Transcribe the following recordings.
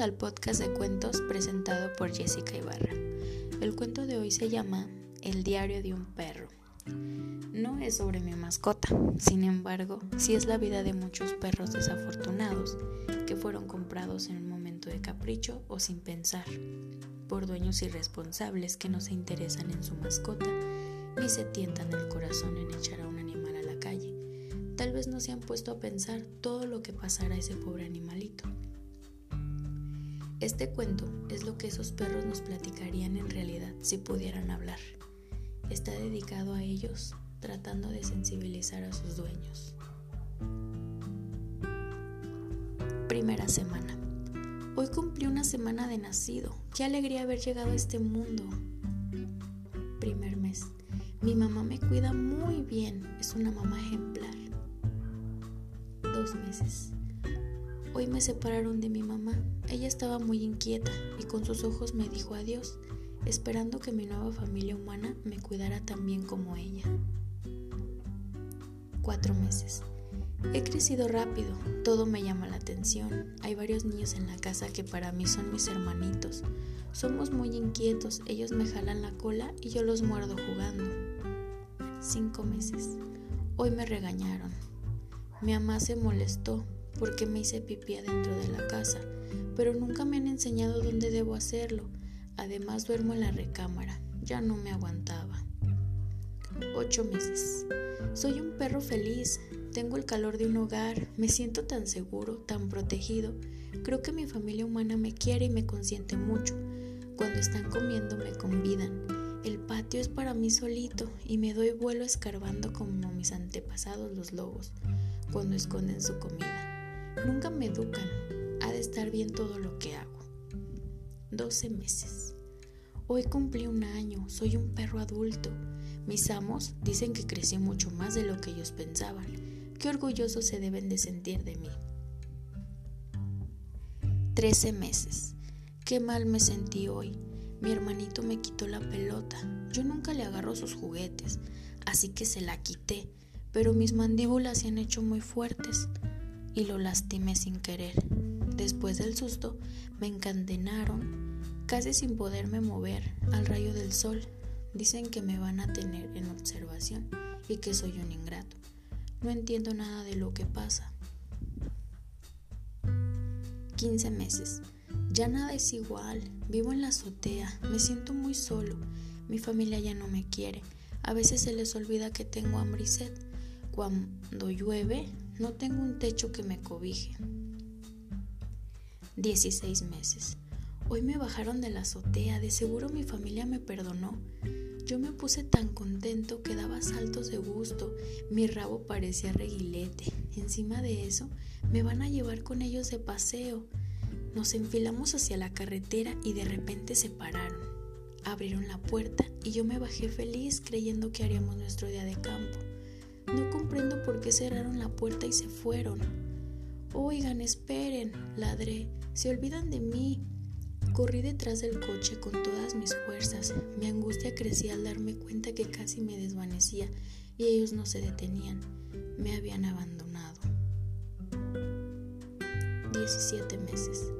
Al podcast de cuentos presentado por Jessica Ibarra. El cuento de hoy se llama El diario de un perro. No es sobre mi mascota, sin embargo, sí es la vida de muchos perros desafortunados que fueron comprados en un momento de capricho o sin pensar, por dueños irresponsables que no se interesan en su mascota ni se tientan el corazón en echar a un animal a la calle. Tal vez no se han puesto a pensar todo lo que pasará a ese pobre animalito. Este cuento es lo que esos perros nos platicarían en realidad si pudieran hablar. Está dedicado a ellos tratando de sensibilizar a sus dueños. Primera semana. Hoy cumplí una semana de nacido. Qué alegría haber llegado a este mundo. Primer mes. Mi mamá me cuida muy bien. Es una mamá ejemplar. Dos meses. Hoy me separaron de mi mamá. Ella estaba muy inquieta y con sus ojos me dijo adiós, esperando que mi nueva familia humana me cuidara tan bien como ella. Cuatro meses. He crecido rápido, todo me llama la atención. Hay varios niños en la casa que para mí son mis hermanitos. Somos muy inquietos, ellos me jalan la cola y yo los muerdo jugando. Cinco meses. Hoy me regañaron. Mi mamá se molestó porque me hice pipí adentro de la casa, pero nunca me han enseñado dónde debo hacerlo. Además duermo en la recámara, ya no me aguantaba. Ocho meses. Soy un perro feliz, tengo el calor de un hogar, me siento tan seguro, tan protegido. Creo que mi familia humana me quiere y me consiente mucho. Cuando están comiendo me convidan. El patio es para mí solito y me doy vuelo escarbando como mis antepasados los lobos, cuando esconden su comida. Nunca me educan. Ha de estar bien todo lo que hago. 12 meses. Hoy cumplí un año. Soy un perro adulto. Mis amos dicen que crecí mucho más de lo que ellos pensaban. Qué orgullosos se deben de sentir de mí. 13 meses. Qué mal me sentí hoy. Mi hermanito me quitó la pelota. Yo nunca le agarro sus juguetes, así que se la quité, pero mis mandíbulas se han hecho muy fuertes y lo lastimé sin querer. Después del susto, me encadenaron, casi sin poderme mover, al rayo del sol. Dicen que me van a tener en observación y que soy un ingrato. No entiendo nada de lo que pasa. 15 meses. Ya nada es igual. Vivo en la azotea. Me siento muy solo. Mi familia ya no me quiere. A veces se les olvida que tengo hambre y sed. Cuando llueve, no tengo un techo que me cobije. 16 meses. Hoy me bajaron de la azotea, de seguro mi familia me perdonó. Yo me puse tan contento que daba saltos de gusto, mi rabo parecía reguilete. Encima de eso, me van a llevar con ellos de paseo. Nos enfilamos hacia la carretera y de repente se pararon. Abrieron la puerta y yo me bajé feliz creyendo que haríamos nuestro día de campo. No comprendo por qué cerraron la puerta y se fueron. Oigan, esperen, ladré. Se olvidan de mí. Corrí detrás del coche con todas mis fuerzas. Mi angustia crecía al darme cuenta que casi me desvanecía y ellos no se detenían. Me habían abandonado. 17 meses.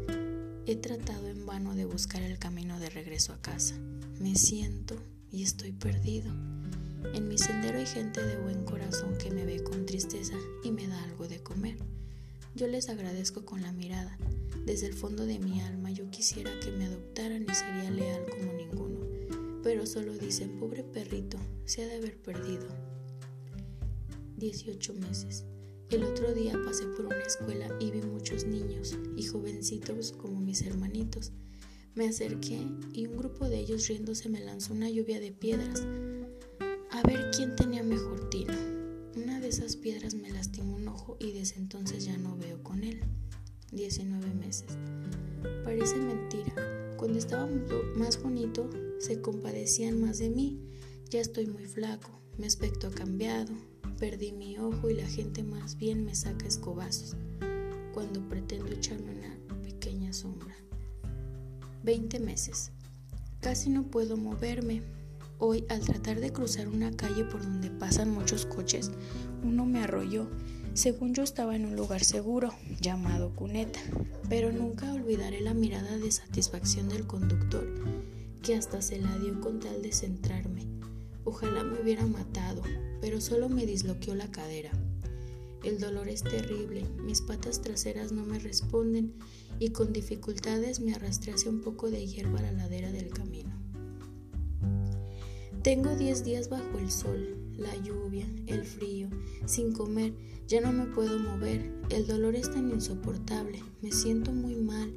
He tratado en vano de buscar el camino de regreso a casa. Me siento y estoy perdido. En mi sendero hay gente de buen corazón que me ve con tristeza y me da algo de comer. Yo les agradezco con la mirada. Desde el fondo de mi alma yo quisiera que me adoptaran y sería leal como ninguno. Pero solo dicen, pobre perrito, se ha de haber perdido. 18 meses. El otro día pasé por una escuela y vi muchos niños y jovencitos como mis hermanitos. Me acerqué y un grupo de ellos riéndose me lanzó una lluvia de piedras a ver quién tenía mejor tino. Una de esas piedras me lastimó un ojo y desde entonces ya no veo con él. 19 meses. Parece mentira. Cuando estaba más bonito, se compadecían más de mí. Ya estoy muy flaco, mi aspecto ha cambiado, perdí mi ojo y la gente más bien me saca escobazos cuando pretendo echarme una pequeña sombra. 20 meses. Casi no puedo moverme, Hoy, al tratar de cruzar una calle por donde pasan muchos coches, uno me arrolló. Según yo estaba en un lugar seguro, llamado cuneta, pero nunca olvidaré la mirada de satisfacción del conductor, que hasta se la dio con tal de centrarme. Ojalá me hubiera matado, pero solo me disloqueó la cadera. El dolor es terrible, mis patas traseras no me responden y con dificultades me arrastré hacia un poco de hierba a la ladera del camino. Tengo diez días bajo el sol, la lluvia, el frío, sin comer, ya no me puedo mover, el dolor es tan insoportable, me siento muy mal.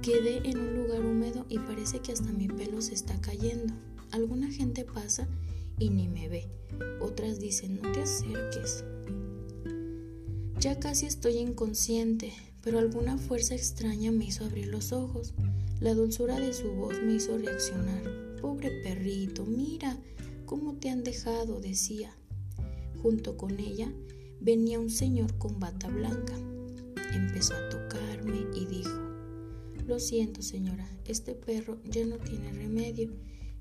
Quedé en un lugar húmedo y parece que hasta mi pelo se está cayendo. Alguna gente pasa y ni me ve. Otras dicen, no te acerques. Ya casi estoy inconsciente, pero alguna fuerza extraña me hizo abrir los ojos. La dulzura de su voz me hizo reaccionar. Pobre perrito, mira cómo te han dejado, decía. Junto con ella venía un señor con bata blanca. Empezó a tocarme y dijo, Lo siento señora, este perro ya no tiene remedio,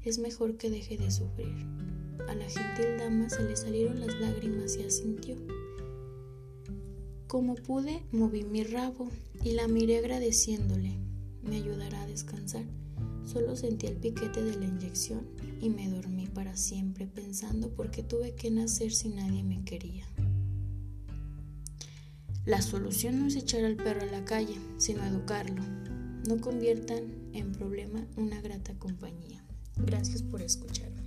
es mejor que deje de sufrir. A la gentil dama se le salieron las lágrimas y asintió. Como pude, moví mi rabo y la miré agradeciéndole. Me ayudará a descansar. Solo sentí el piquete de la inyección y me dormí para siempre pensando por qué tuve que nacer si nadie me quería. La solución no es echar al perro a la calle, sino educarlo. No conviertan en problema una grata compañía. Gracias por escucharme.